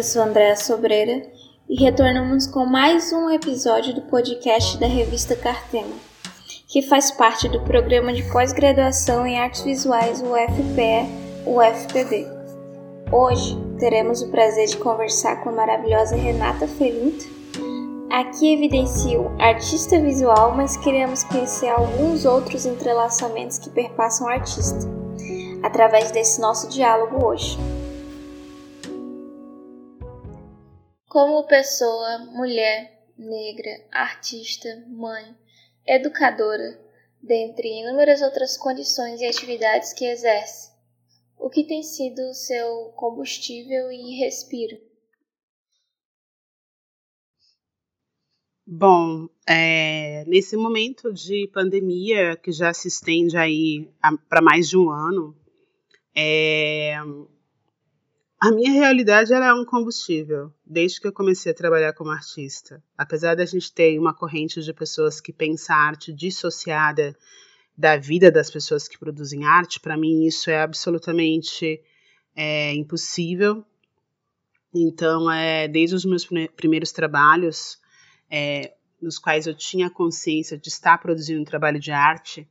eu sou Andréa Sobreira e retornamos com mais um episódio do podcast da revista Cartema, que faz parte do programa de pós-graduação em artes visuais UFPE-UFPB. Hoje teremos o prazer de conversar com a maravilhosa Renata Felinto. Aqui evidencio artista visual, mas queremos conhecer alguns outros entrelaçamentos que perpassam o artista, através desse nosso diálogo hoje. Como pessoa, mulher, negra, artista, mãe, educadora, dentre inúmeras outras condições e atividades que exerce, o que tem sido seu combustível e respiro? Bom, é, nesse momento de pandemia que já se estende aí para mais de um ano, é, a minha realidade é um combustível, desde que eu comecei a trabalhar como artista. Apesar da gente ter uma corrente de pessoas que pensam a arte dissociada da vida das pessoas que produzem arte, para mim isso é absolutamente é, impossível. Então, é, desde os meus primeiros trabalhos, é, nos quais eu tinha consciência de estar produzindo um trabalho de arte,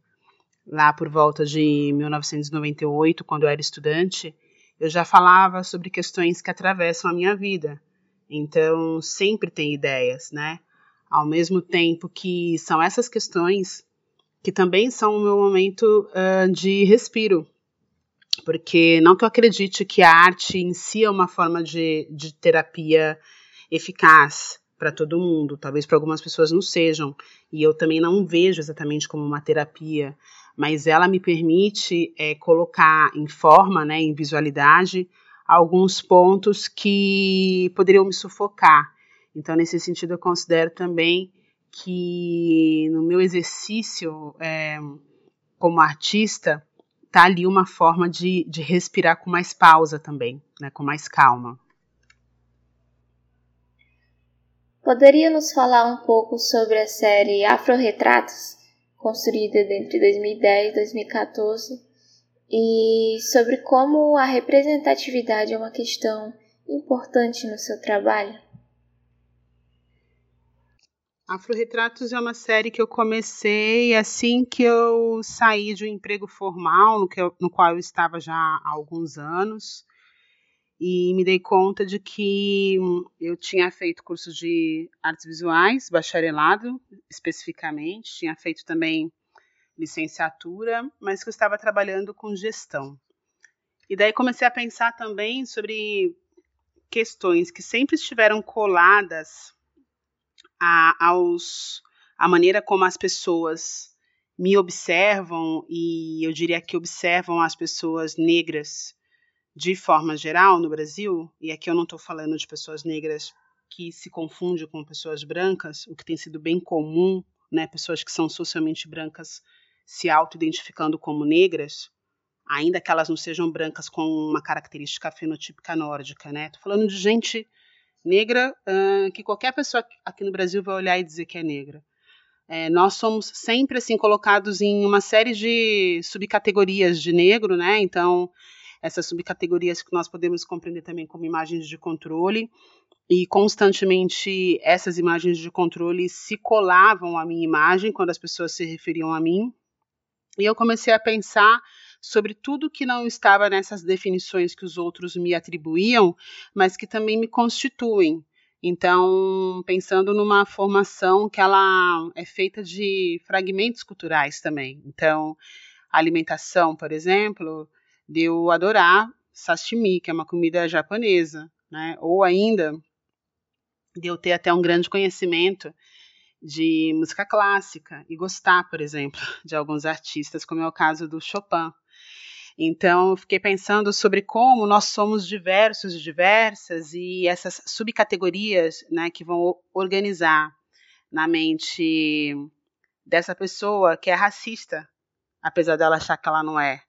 lá por volta de 1998, quando eu era estudante, eu já falava sobre questões que atravessam a minha vida. Então, sempre tem ideias, né? Ao mesmo tempo que são essas questões que também são o meu momento uh, de respiro. Porque não que eu acredite que a arte em si é uma forma de, de terapia eficaz para todo mundo. Talvez para algumas pessoas não sejam. E eu também não vejo exatamente como uma terapia mas ela me permite é, colocar em forma, né, em visualidade, alguns pontos que poderiam me sufocar. Então, nesse sentido, eu considero também que no meu exercício é, como artista, tá ali uma forma de, de respirar com mais pausa também, né, com mais calma. Poderia nos falar um pouco sobre a série Afro-Retratos? Construída entre 2010 e 2014, e sobre como a representatividade é uma questão importante no seu trabalho. Afro-Retratos é uma série que eu comecei assim que eu saí de um emprego formal, no, que eu, no qual eu estava já há alguns anos e me dei conta de que eu tinha feito curso de artes visuais, bacharelado especificamente, tinha feito também licenciatura, mas que eu estava trabalhando com gestão. E daí comecei a pensar também sobre questões que sempre estiveram coladas a, aos, a maneira como as pessoas me observam e eu diria que observam as pessoas negras de forma geral no Brasil, e aqui eu não estou falando de pessoas negras que se confundem com pessoas brancas, o que tem sido bem comum, né, pessoas que são socialmente brancas se auto-identificando como negras, ainda que elas não sejam brancas com uma característica fenotípica nórdica, né? Tô falando de gente negra uh, que qualquer pessoa aqui no Brasil vai olhar e dizer que é negra. É, nós somos sempre assim colocados em uma série de subcategorias de negro, né? Então essas subcategorias que nós podemos compreender também como imagens de controle, e constantemente essas imagens de controle se colavam à minha imagem quando as pessoas se referiam a mim. E eu comecei a pensar sobre tudo que não estava nessas definições que os outros me atribuíam, mas que também me constituem. Então, pensando numa formação que ela é feita de fragmentos culturais também. Então, alimentação, por exemplo, de eu adorar sashimi, que é uma comida japonesa, né? Ou ainda de eu ter até um grande conhecimento de música clássica e gostar, por exemplo, de alguns artistas, como é o caso do Chopin. Então, fiquei pensando sobre como nós somos diversos e diversas e essas subcategorias né, que vão organizar na mente dessa pessoa que é racista, apesar dela achar que ela não é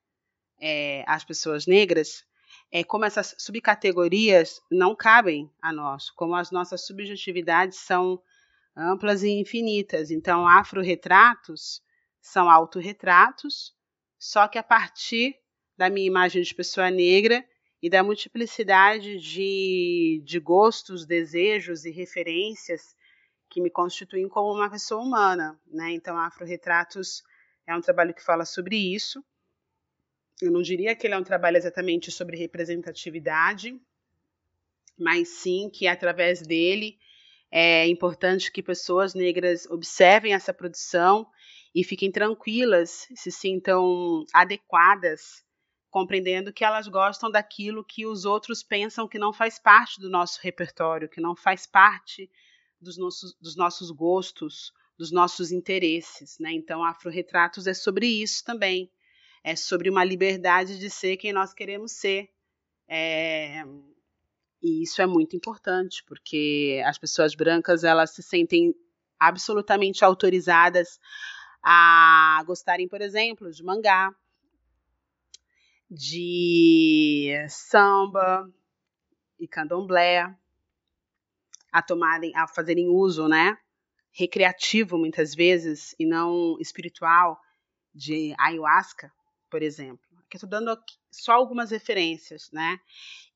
é, as pessoas negras, é, como essas subcategorias não cabem a nós, como as nossas subjetividades são amplas e infinitas. Então, afro-retratos são autorretratos, só que a partir da minha imagem de pessoa negra e da multiplicidade de, de gostos, desejos e referências que me constituem como uma pessoa humana, né? Então, Afro-Retratos é um trabalho que fala sobre isso. Eu não diria que ele é um trabalho exatamente sobre representatividade, mas sim que através dele é importante que pessoas negras observem essa produção e fiquem tranquilas, se sintam adequadas, compreendendo que elas gostam daquilo que os outros pensam que não faz parte do nosso repertório, que não faz parte dos nossos, dos nossos gostos, dos nossos interesses. Né? Então, Afro-Retratos é sobre isso também. É sobre uma liberdade de ser quem nós queremos ser. É, e isso é muito importante, porque as pessoas brancas elas se sentem absolutamente autorizadas a gostarem, por exemplo, de mangá, de samba e candomblé, a tomarem, a fazerem uso, né, recreativo muitas vezes e não espiritual de ayahuasca, por exemplo. Aqui estou dando só algumas referências, né?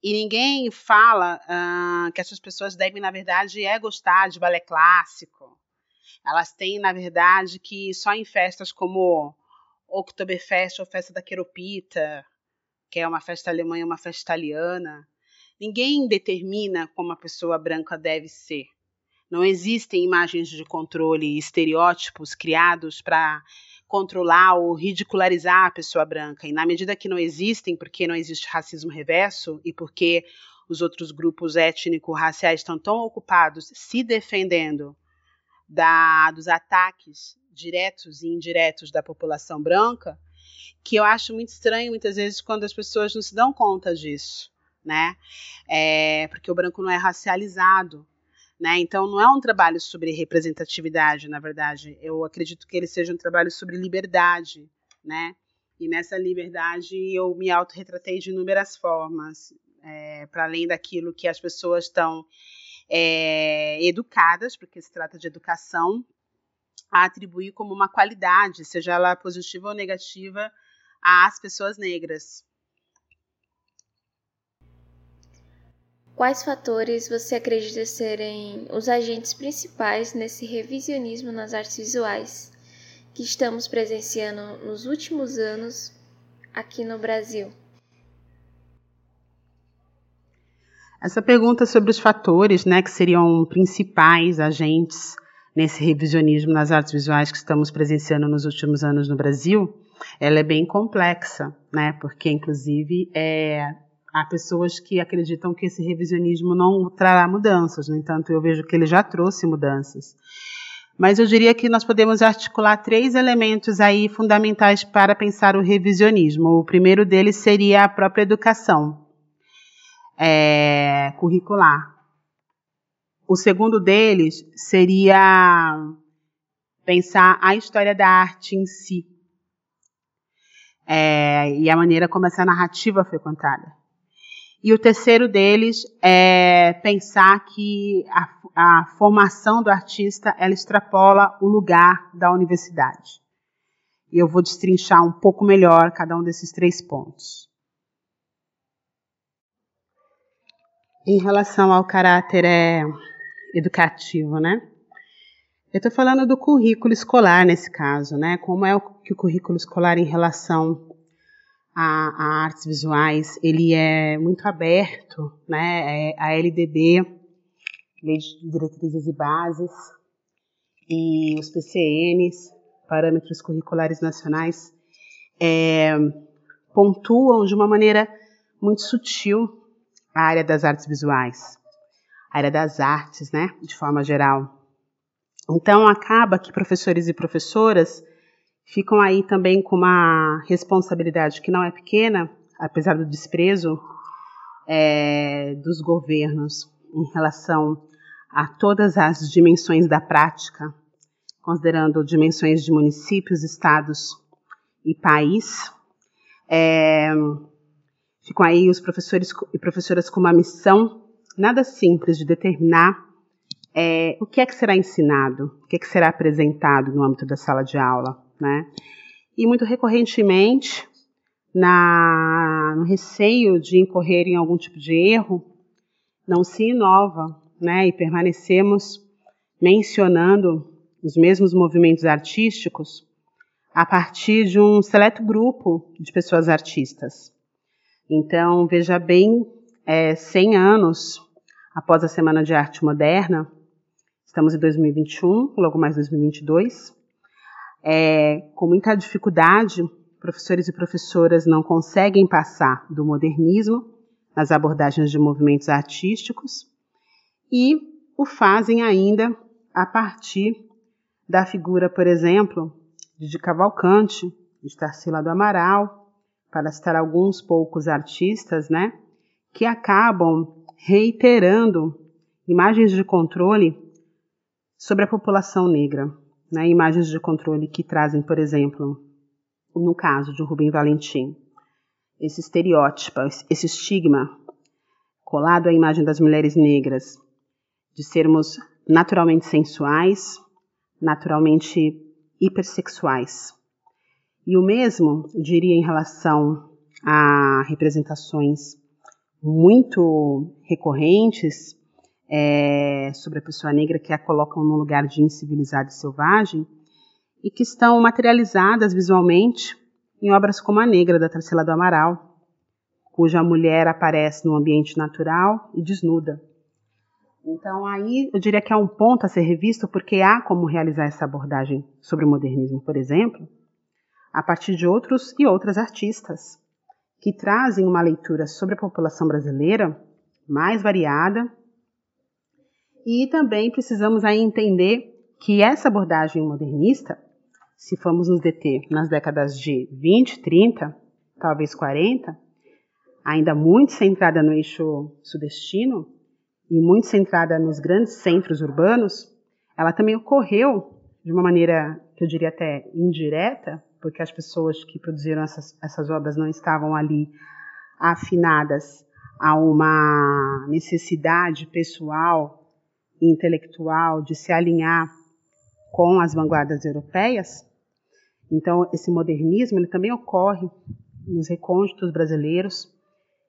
E ninguém fala uh, que essas pessoas devem, na verdade, é gostar de balé clássico. Elas têm, na verdade, que só em festas como Oktoberfest ou Festa da Queropita, que é uma festa alemã e uma festa italiana, ninguém determina como a pessoa branca deve ser. Não existem imagens de controle e estereótipos criados para controlar ou ridicularizar a pessoa branca. E na medida que não existem, porque não existe racismo reverso e porque os outros grupos étnico-raciais estão tão ocupados se defendendo da, dos ataques diretos e indiretos da população branca, que eu acho muito estranho muitas vezes quando as pessoas não se dão conta disso, né? É, porque o branco não é racializado, né? Então, não é um trabalho sobre representatividade, na verdade. Eu acredito que ele seja um trabalho sobre liberdade, né? E nessa liberdade eu me autorretratei de inúmeras formas, é, para além daquilo que as pessoas estão é, educadas, porque se trata de educação, a atribuir como uma qualidade, seja ela positiva ou negativa, às pessoas negras. Quais fatores você acredita serem os agentes principais nesse revisionismo nas artes visuais que estamos presenciando nos últimos anos aqui no Brasil? Essa pergunta sobre os fatores, né, que seriam principais agentes nesse revisionismo nas artes visuais que estamos presenciando nos últimos anos no Brasil, ela é bem complexa, né, porque inclusive é, Há pessoas que acreditam que esse revisionismo não trará mudanças, no entanto, eu vejo que ele já trouxe mudanças. Mas eu diria que nós podemos articular três elementos aí fundamentais para pensar o revisionismo. O primeiro deles seria a própria educação é, curricular. O segundo deles seria pensar a história da arte em si é, e a maneira como essa narrativa foi contada. E o terceiro deles é pensar que a, a formação do artista ela extrapola o lugar da universidade. E eu vou destrinchar um pouco melhor cada um desses três pontos. Em relação ao caráter é, educativo, né? Eu estou falando do currículo escolar nesse caso, né? Como é o, que o currículo escolar em relação a, a, artes visuais, ele é muito aberto, né? É a LDB, Lei de Diretrizes e Bases, e os PCNs, Parâmetros Curriculares Nacionais, é, pontuam de uma maneira muito sutil a área das artes visuais, a área das artes, né, de forma geral. Então acaba que professores e professoras ficam aí também com uma responsabilidade que não é pequena, apesar do desprezo é, dos governos em relação a todas as dimensões da prática, considerando dimensões de municípios, estados e país. É, ficam aí os professores e professoras com uma missão nada simples de determinar é, o que é que será ensinado, o que é que será apresentado no âmbito da sala de aula né? E muito recorrentemente, na, no receio de incorrer em algum tipo de erro, não se inova, né? E permanecemos mencionando os mesmos movimentos artísticos a partir de um seleto grupo de pessoas artistas. Então, veja bem, é, 100 anos após a Semana de Arte Moderna, estamos em 2021, logo mais 2022, é, com muita dificuldade, professores e professoras não conseguem passar do modernismo nas abordagens de movimentos artísticos e o fazem ainda a partir da figura, por exemplo, de Cavalcante, de Tarsila do Amaral, para citar alguns poucos artistas, né, que acabam reiterando imagens de controle sobre a população negra né, imagens de controle que trazem, por exemplo, no caso de Rubem Valentim, esse estereótipo, esse estigma colado à imagem das mulheres negras, de sermos naturalmente sensuais, naturalmente hipersexuais. E o mesmo diria em relação a representações muito recorrentes é, sobre a pessoa negra que a colocam num lugar de incivilizado e selvagem e que estão materializadas visualmente em obras como A Negra, da Tarsila do Amaral, cuja mulher aparece no ambiente natural e desnuda. Então, aí eu diria que há um ponto a ser revisto, porque há como realizar essa abordagem sobre o modernismo, por exemplo, a partir de outros e outras artistas, que trazem uma leitura sobre a população brasileira mais variada e também precisamos aí entender que essa abordagem modernista, se formos nos deter nas décadas de 20, 30, talvez 40, ainda muito centrada no eixo sudestino e muito centrada nos grandes centros urbanos, ela também ocorreu de uma maneira que eu diria até indireta, porque as pessoas que produziram essas, essas obras não estavam ali afinadas a uma necessidade pessoal intelectual de se alinhar com as vanguardas europeias. Então, esse modernismo ele também ocorre nos recônditos brasileiros,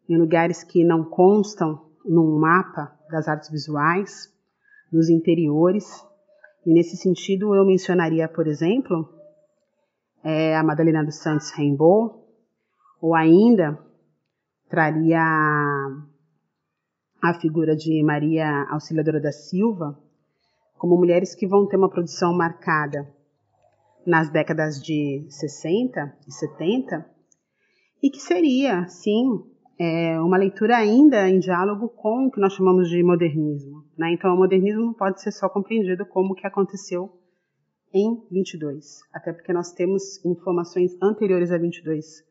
em lugares que não constam num mapa das artes visuais, nos interiores. E nesse sentido, eu mencionaria, por exemplo, é, a Madalena dos Santos Rainbow, ou ainda traria a figura de Maria Auxiliadora da Silva como mulheres que vão ter uma produção marcada nas décadas de 60 e 70 e que seria, sim, é, uma leitura ainda em diálogo com o que nós chamamos de modernismo. Né? Então, o modernismo não pode ser só compreendido como o que aconteceu em 22, até porque nós temos informações anteriores a 22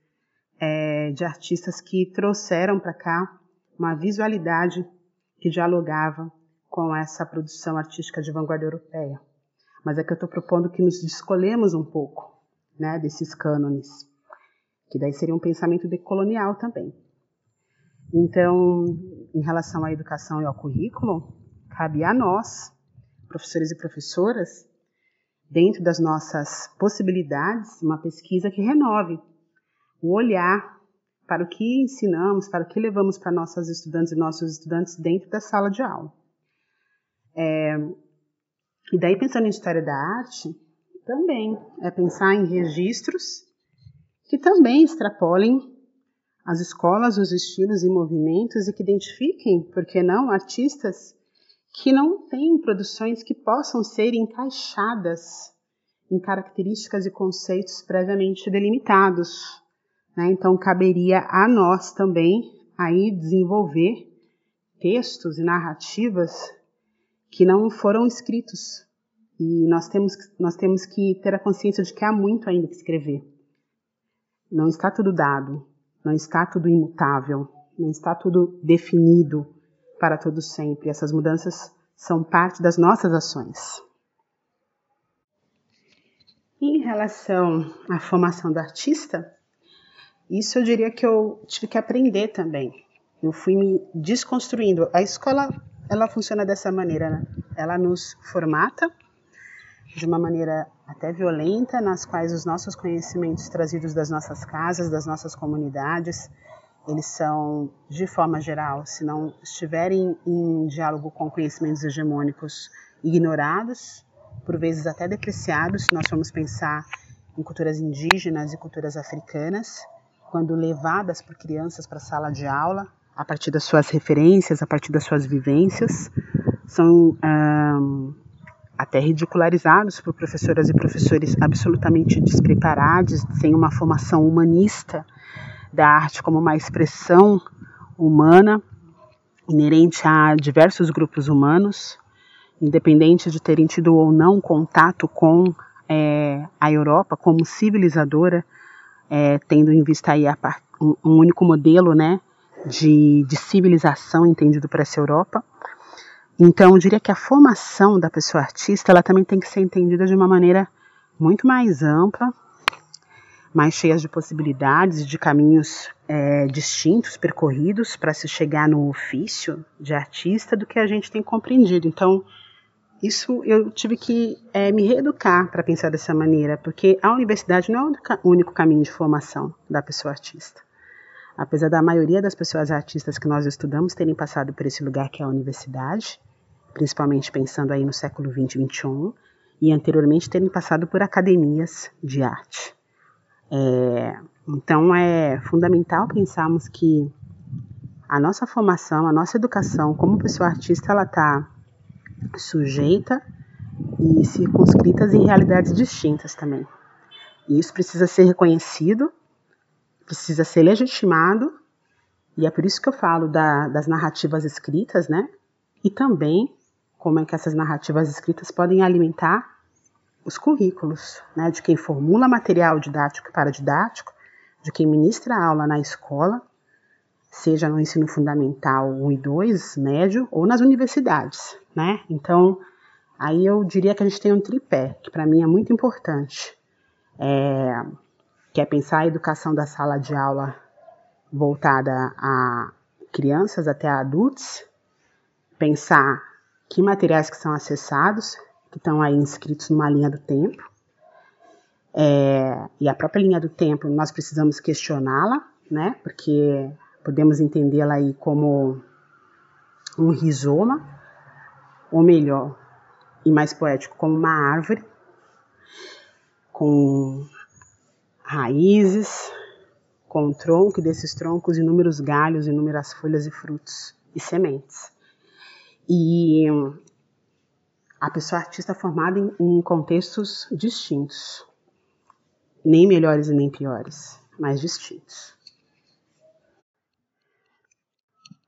é, de artistas que trouxeram para cá uma visualidade que dialogava com essa produção artística de vanguarda europeia. Mas é que eu estou propondo que nos descolemos um pouco né, desses cânones, que daí seria um pensamento decolonial também. Então, em relação à educação e ao currículo, cabe a nós, professores e professoras, dentro das nossas possibilidades, uma pesquisa que renove o olhar para o que ensinamos, para o que levamos para nossas estudantes e nossos estudantes dentro da sala de aula. É, e daí, pensando em história da arte, também é pensar em registros que também extrapolem as escolas, os estilos e movimentos e que identifiquem, por que não, artistas que não têm produções que possam ser encaixadas em características e conceitos previamente delimitados né? Então, caberia a nós também aí desenvolver textos e narrativas que não foram escritos. E nós temos, nós temos que ter a consciência de que há muito ainda que escrever. Não está tudo dado, não está tudo imutável, não está tudo definido para todo sempre. Essas mudanças são parte das nossas ações. Em relação à formação do artista, isso eu diria que eu tive que aprender também. Eu fui me desconstruindo. A escola, ela funciona dessa maneira, né? Ela nos formata, de uma maneira até violenta, nas quais os nossos conhecimentos trazidos das nossas casas, das nossas comunidades, eles são, de forma geral, se não estiverem em diálogo com conhecimentos hegemônicos, ignorados, por vezes até depreciados, se nós formos pensar em culturas indígenas e culturas africanas, quando levadas por crianças para a sala de aula, a partir das suas referências, a partir das suas vivências, são até ridicularizados por professoras e professores absolutamente despreparados, sem uma formação humanista da arte como uma expressão humana inerente a diversos grupos humanos, independente de terem tido ou não contato com é, a Europa como civilizadora, é, tendo em vista aí a, um, um, único modelo né, de, de civilização entendido para essa Europa. Então, eu diria que a formação da pessoa artista ela também tem que ser entendida de uma maneira muito mais ampla, mais cheia de possibilidades de caminhos é, distintos percorridos para se chegar no ofício de artista do que a gente tem compreendido. Então, isso eu tive que é, me reeducar para pensar dessa maneira, porque a universidade não é o único caminho de formação da pessoa artista. Apesar da maioria das pessoas artistas que nós estudamos terem passado por esse lugar que é a universidade, principalmente pensando aí no século 20 e 21, e anteriormente terem passado por academias de arte. É, então é fundamental pensarmos que a nossa formação, a nossa educação como pessoa artista, ela está sujeita e circunscritas em realidades distintas também. E isso precisa ser reconhecido precisa ser legitimado, e é por isso que eu falo da, das narrativas escritas, né? E também como é que essas narrativas escritas podem alimentar os currículos, né? De quem formula material didático e paradidático, de quem ministra aula na escola, seja no ensino fundamental 1 e 2, médio, ou nas universidades, né? Então, aí eu diria que a gente tem um tripé, que para mim é muito importante. É, que é pensar a educação da sala de aula voltada a crianças até a adultos, pensar que materiais que são acessados, que estão aí inscritos numa linha do tempo, é, e a própria linha do tempo nós precisamos questioná-la, né? Porque podemos entendê-la aí como um rizoma, ou melhor, e mais poético, como uma árvore com raízes, com tronco desses troncos, inúmeros galhos, inúmeras folhas e frutos e sementes. E a pessoa artista formada em, em contextos distintos, nem melhores e nem piores, mas distintos.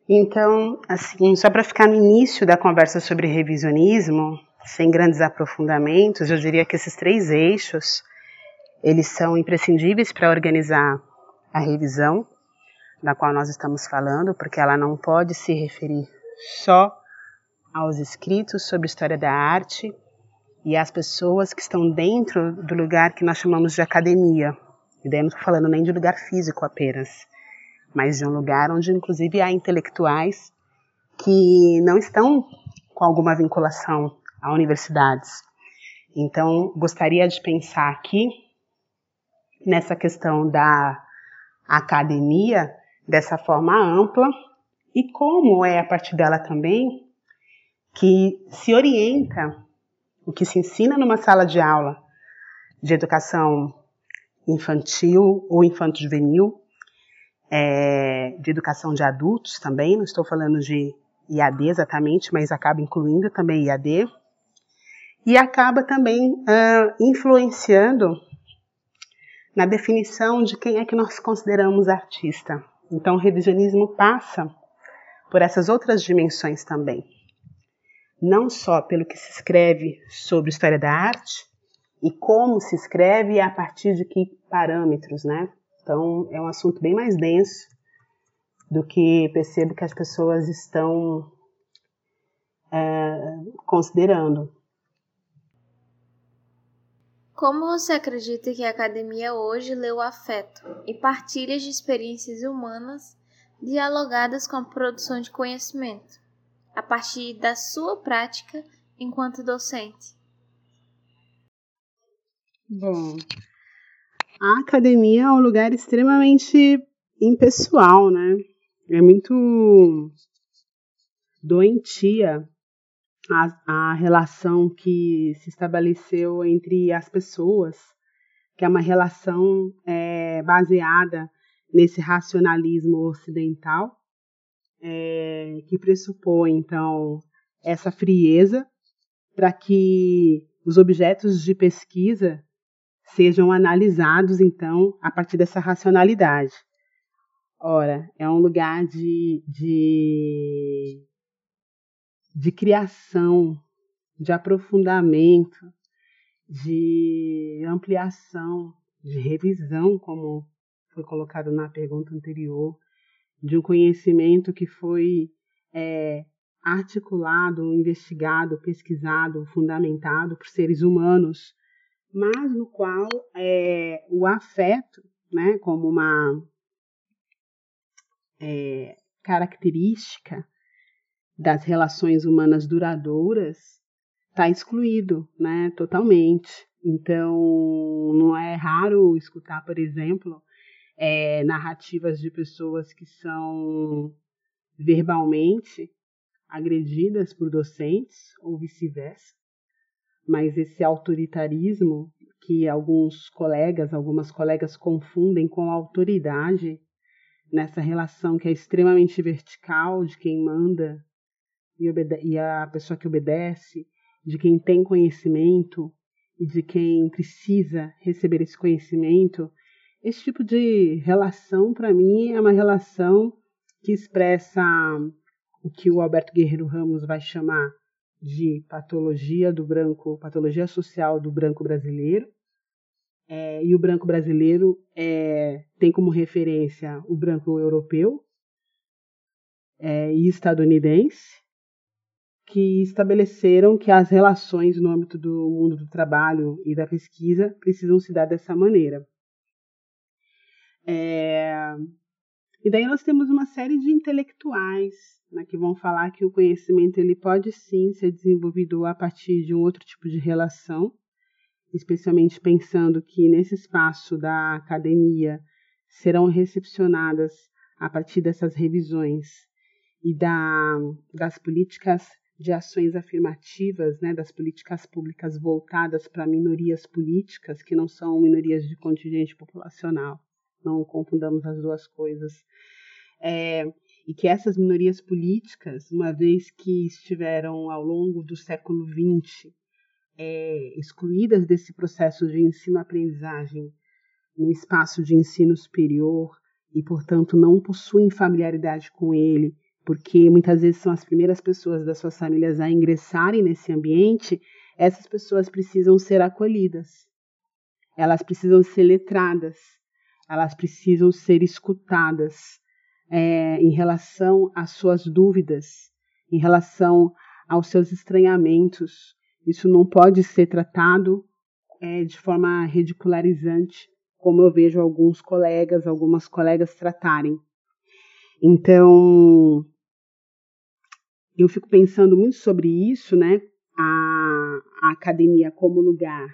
Então, assim, só para ficar no início da conversa sobre revisionismo, sem grandes aprofundamentos, eu diria que esses três eixos eles são imprescindíveis para organizar a revisão da qual nós estamos falando, porque ela não pode se referir só aos escritos sobre história da arte e às pessoas que estão dentro do lugar que nós chamamos de academia. E daí não estou falando nem de lugar físico apenas, mas de um lugar onde inclusive há intelectuais que não estão com alguma vinculação a universidades. Então, gostaria de pensar aqui nessa questão da academia dessa forma ampla e como é a partir dela também que se orienta o que se ensina numa sala de aula de educação infantil ou infanto-juvenil, é, de educação de adultos também, não estou falando de IAD exatamente, mas acaba incluindo também IAD, e acaba também uh, influenciando na definição de quem é que nós consideramos artista. Então, o revisionismo passa por essas outras dimensões também. Não só pelo que se escreve sobre história da arte e como se escreve e a partir de que parâmetros, né? Então, é um assunto bem mais denso do que percebo que as pessoas estão é, considerando. Como você acredita que a academia hoje lê o afeto e partilha de experiências humanas dialogadas com a produção de conhecimento, a partir da sua prática enquanto docente? Bom, a academia é um lugar extremamente impessoal, né? É muito doentia a, a relação que se estabeleceu entre as pessoas, que é uma relação é, baseada nesse racionalismo ocidental, é, que pressupõe, então, essa frieza para que os objetos de pesquisa sejam analisados, então, a partir dessa racionalidade. Ora, é um lugar de, de, de criação, de aprofundamento, de ampliação, de revisão, como foi colocado na pergunta anterior, de um conhecimento que foi é, articulado, investigado, pesquisado, fundamentado por seres humanos mas no qual é, o afeto, né, como uma é, característica das relações humanas duradouras, está excluído, né, totalmente. Então, não é raro escutar, por exemplo, é, narrativas de pessoas que são verbalmente agredidas por docentes ou vice-versa, mas esse autoritarismo que alguns colegas, algumas colegas confundem com autoridade nessa relação que é extremamente vertical de quem manda e, e a pessoa que obedece, de quem tem conhecimento e de quem precisa receber esse conhecimento. Esse tipo de relação, para mim, é uma relação que expressa o que o Alberto Guerreiro Ramos vai chamar de patologia do branco, patologia social do branco brasileiro. É, e o branco brasileiro é, tem como referência o branco europeu é, e estadunidense, que estabeleceram que as relações no âmbito do mundo do trabalho e da pesquisa precisam se dar dessa maneira. E daí nós temos uma série de intelectuais né, que vão falar que o conhecimento ele pode sim ser desenvolvido a partir de um outro tipo de relação, especialmente pensando que nesse espaço da academia serão recepcionadas a partir dessas revisões e da, das políticas de ações afirmativas, né, das políticas públicas voltadas para minorias políticas, que não são minorias de contingente populacional. Não confundamos as duas coisas. É, e que essas minorias políticas, uma vez que estiveram ao longo do século XX é, excluídas desse processo de ensino-aprendizagem no espaço de ensino superior e, portanto, não possuem familiaridade com ele, porque muitas vezes são as primeiras pessoas das suas famílias a ingressarem nesse ambiente, essas pessoas precisam ser acolhidas, elas precisam ser letradas, elas precisam ser escutadas, é, em relação às suas dúvidas, em relação aos seus estranhamentos. Isso não pode ser tratado é, de forma ridicularizante, como eu vejo alguns colegas, algumas colegas tratarem. Então, eu fico pensando muito sobre isso, né? A, a academia como lugar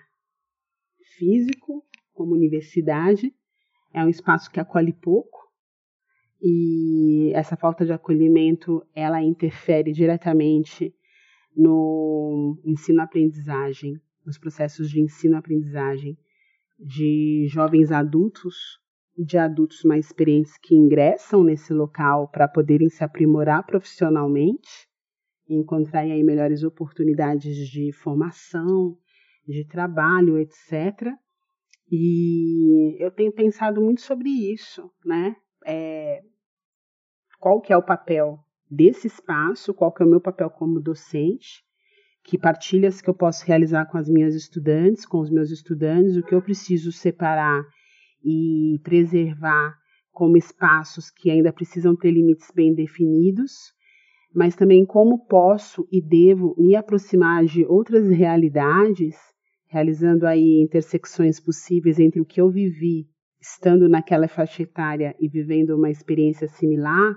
físico, como universidade, é um espaço que acolhe pouco, e essa falta de acolhimento ela interfere diretamente no ensino-aprendizagem, nos processos de ensino-aprendizagem de jovens adultos e de adultos mais experientes que ingressam nesse local para poderem se aprimorar profissionalmente e encontrarem aí melhores oportunidades de formação, de trabalho, etc. E eu tenho pensado muito sobre isso, né? É, qual que é o papel desse espaço, qual que é o meu papel como docente, que partilhas que eu posso realizar com as minhas estudantes, com os meus estudantes, o que eu preciso separar e preservar como espaços que ainda precisam ter limites bem definidos, mas também como posso e devo me aproximar de outras realidades, realizando aí intersecções possíveis entre o que eu vivi estando naquela faixa etária e vivendo uma experiência similar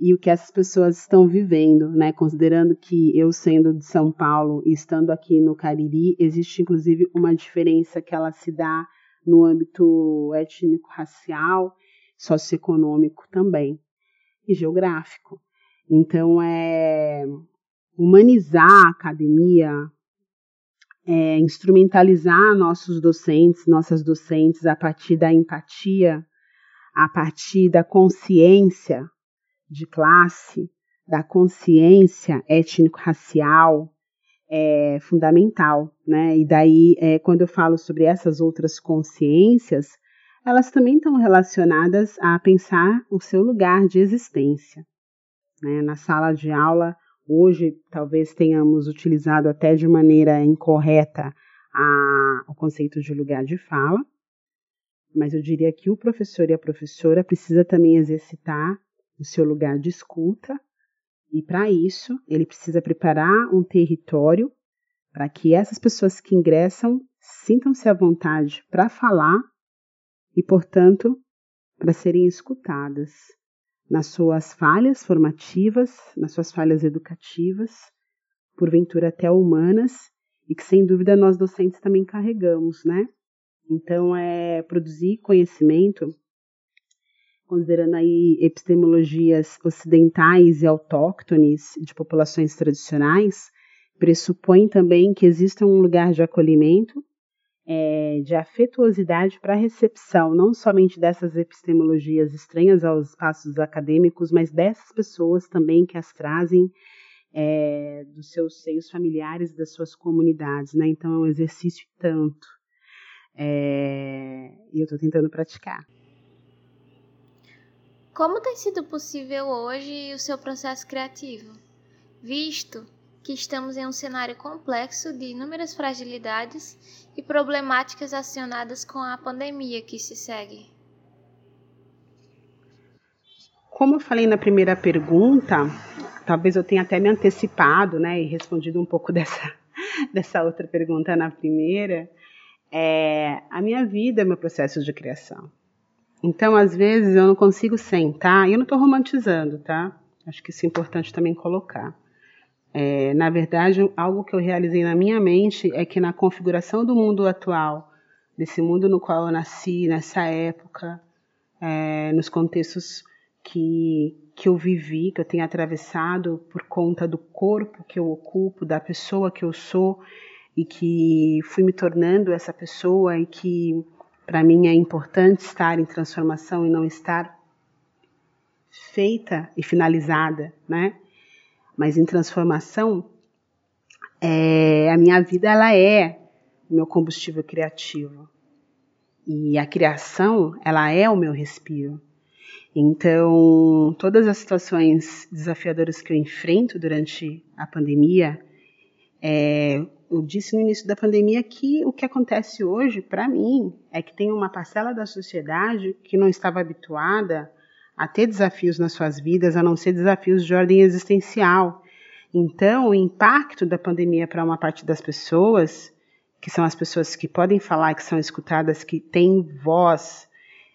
e o que essas pessoas estão vivendo, né? Considerando que eu sendo de São Paulo e estando aqui no Cariri, existe inclusive uma diferença que ela se dá no âmbito étnico-racial, socioeconômico também e geográfico. Então, é humanizar a academia, é, instrumentalizar nossos docentes, nossas docentes a partir da empatia, a partir da consciência de classe, da consciência étnico-racial, é fundamental, né? E daí, é, quando eu falo sobre essas outras consciências, elas também estão relacionadas a pensar o seu lugar de existência. Né? Na sala de aula, hoje, talvez tenhamos utilizado até de maneira incorreta a, o conceito de lugar de fala, mas eu diria que o professor e a professora precisa também exercitar o seu lugar de escuta, e para isso ele precisa preparar um território para que essas pessoas que ingressam sintam-se à vontade para falar e, portanto, para serem escutadas nas suas falhas formativas, nas suas falhas educativas, porventura até humanas, e que sem dúvida nós docentes também carregamos, né? Então, é produzir conhecimento, considerando aí epistemologias ocidentais e autóctones de populações tradicionais, pressupõe também que exista um lugar de acolhimento é, de afetuosidade para a recepção, não somente dessas epistemologias estranhas aos espaços acadêmicos, mas dessas pessoas também que as trazem é, dos seus seios familiares, das suas comunidades. Né? Então é um exercício tanto. É, e eu estou tentando praticar. Como tem sido possível hoje o seu processo criativo? Visto que estamos em um cenário complexo de inúmeras fragilidades e problemáticas acionadas com a pandemia que se segue. Como eu falei na primeira pergunta, talvez eu tenha até me antecipado, né, e respondido um pouco dessa, dessa outra pergunta na primeira. É, a minha vida é meu processo de criação. Então, às vezes, eu não consigo sentar, e eu não estou romantizando, tá? Acho que isso é importante também colocar. É, na verdade, algo que eu realizei na minha mente é que na configuração do mundo atual, desse mundo no qual eu nasci, nessa época, é, nos contextos que, que eu vivi, que eu tenho atravessado por conta do corpo que eu ocupo, da pessoa que eu sou e que fui me tornando essa pessoa e que para mim é importante estar em transformação e não estar feita e finalizada, né? Mas em transformação, é, a minha vida ela é o meu combustível criativo. E a criação, ela é o meu respiro. Então, todas as situações desafiadoras que eu enfrento durante a pandemia, é, eu disse no início da pandemia que o que acontece hoje, para mim, é que tem uma parcela da sociedade que não estava habituada a ter desafios nas suas vidas, a não ser desafios de ordem existencial. Então, o impacto da pandemia para uma parte das pessoas, que são as pessoas que podem falar, que são escutadas, que têm voz,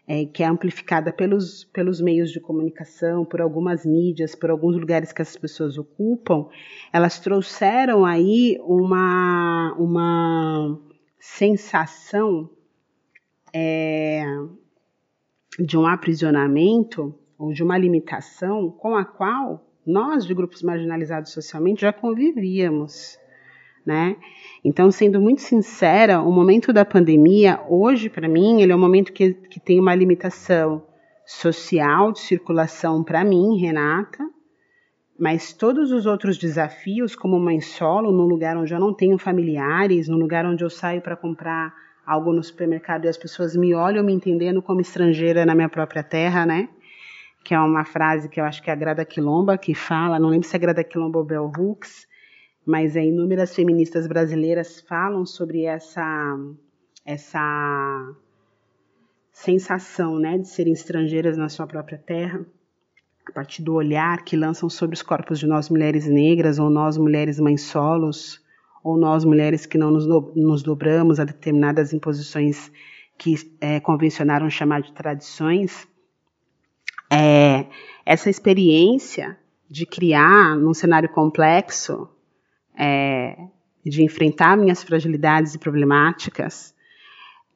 é, que é amplificada pelos, pelos meios de comunicação, por algumas mídias, por alguns lugares que essas pessoas ocupam, elas trouxeram aí uma, uma sensação é, de um aprisionamento ou de uma limitação com a qual nós de grupos marginalizados socialmente já convivíamos, né? Então, sendo muito sincera, o momento da pandemia, hoje, para mim, ele é um momento que, que tem uma limitação social de circulação para mim, Renata, mas todos os outros desafios, como mãe solo, num lugar onde eu não tenho familiares, num lugar onde eu saio para comprar algo no supermercado e as pessoas me olham me entendendo como estrangeira na minha própria terra, né? Que é uma frase que eu acho que é a Grada Quilomba que fala, não lembro se é Grada Quilomba ou Bell Hooks, mas é, inúmeras feministas brasileiras falam sobre essa essa sensação, né, de serem estrangeiras na sua própria terra, a partir do olhar que lançam sobre os corpos de nós mulheres negras ou nós mulheres mães solos, ou nós mulheres que não nos, do, nos dobramos a determinadas imposições que é, convencionaram chamar de tradições, é, essa experiência de criar num cenário complexo, é, de enfrentar minhas fragilidades e problemáticas,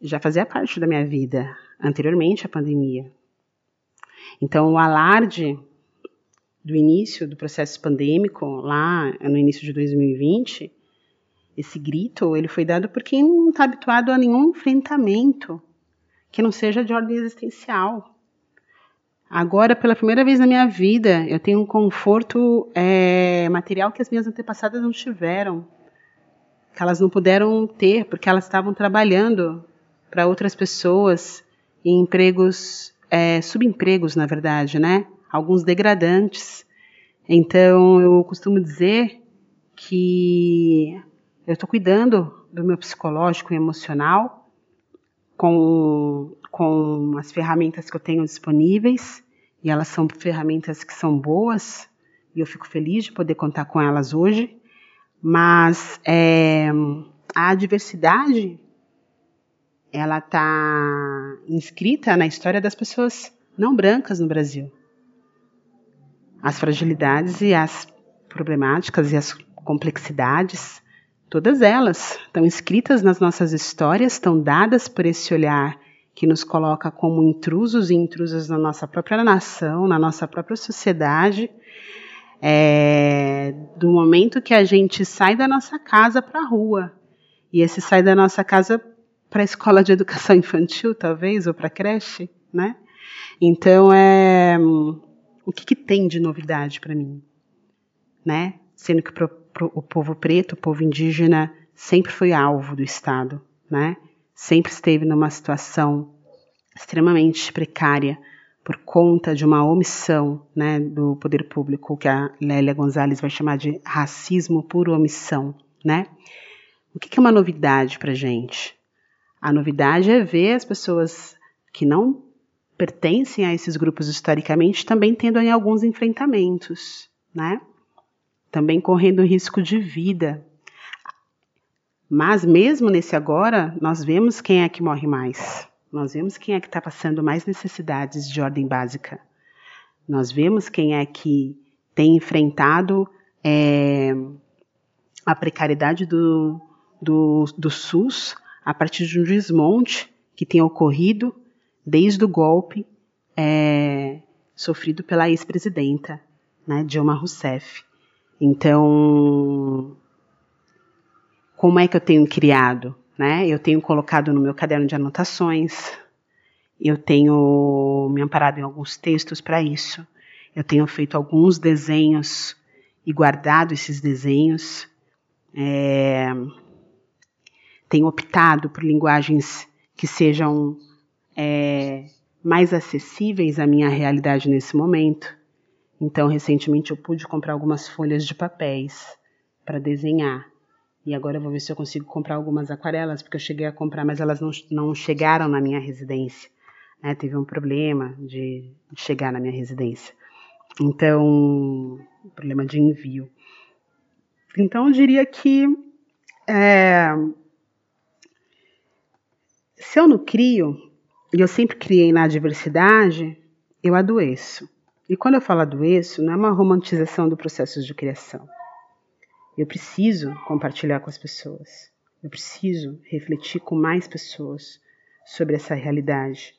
já fazia parte da minha vida anteriormente à pandemia. Então, o alarde do início do processo pandêmico, lá no início de 2020, esse grito, ele foi dado por quem não está habituado a nenhum enfrentamento que não seja de ordem existencial. Agora, pela primeira vez na minha vida, eu tenho um conforto é, material que as minhas antepassadas não tiveram, que elas não puderam ter, porque elas estavam trabalhando para outras pessoas em empregos, é, subempregos, na verdade, né? Alguns degradantes. Então, eu costumo dizer que eu estou cuidando do meu psicológico e emocional com, com as ferramentas que eu tenho disponíveis, e elas são ferramentas que são boas, e eu fico feliz de poder contar com elas hoje. Mas é, a diversidade ela está inscrita na história das pessoas não brancas no Brasil. As fragilidades e as problemáticas e as complexidades Todas elas estão escritas nas nossas histórias, estão dadas por esse olhar que nos coloca como intrusos e intrusas na nossa própria nação, na nossa própria sociedade. É, do momento que a gente sai da nossa casa para a rua. E esse sai da nossa casa para a escola de educação infantil, talvez, ou para a creche, né? Então, é, o que, que tem de novidade para mim? Né? Sendo que povo preto, o povo indígena, sempre foi alvo do Estado, né? Sempre esteve numa situação extremamente precária por conta de uma omissão né, do poder público, que a Lélia Gonzalez vai chamar de racismo por omissão. Né? O que é uma novidade para gente? A novidade é ver as pessoas que não pertencem a esses grupos historicamente também tendo alguns enfrentamentos. Né? Também correndo risco de vida. Mas mesmo nesse agora, nós vemos quem é que morre mais. Nós vemos quem é que está passando mais necessidades de ordem básica. Nós vemos quem é que tem enfrentado é, a precariedade do, do, do SUS a partir de um desmonte que tem ocorrido desde o golpe é, sofrido pela ex-presidenta né, Dilma Rousseff. Então, como é que eu tenho criado? Né? Eu tenho colocado no meu caderno de anotações, eu tenho me amparado em alguns textos para isso, eu tenho feito alguns desenhos e guardado esses desenhos, é, tenho optado por linguagens que sejam é, mais acessíveis à minha realidade nesse momento. Então, recentemente eu pude comprar algumas folhas de papéis para desenhar. E agora eu vou ver se eu consigo comprar algumas aquarelas, porque eu cheguei a comprar, mas elas não, não chegaram na minha residência. Né? Teve um problema de, chegar na minha residência. Então, problema de envio. Então, eu diria que é, se eu não crio, e eu sempre criei na diversidade, eu adoeço. E quando eu falo adoeço, não é uma romantização do processo de criação. Eu preciso compartilhar com as pessoas. Eu preciso refletir com mais pessoas sobre essa realidade,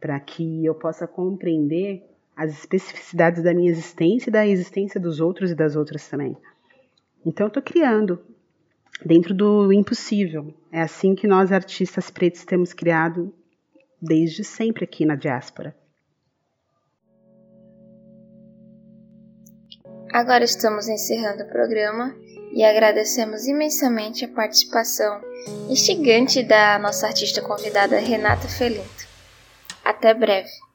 para que eu possa compreender as especificidades da minha existência e da existência dos outros e das outras também. Então eu estou criando dentro do impossível. É assim que nós artistas pretos temos criado desde sempre aqui na diáspora. Agora estamos encerrando o programa e agradecemos imensamente a participação instigante da nossa artista convidada Renata Felinto. Até breve!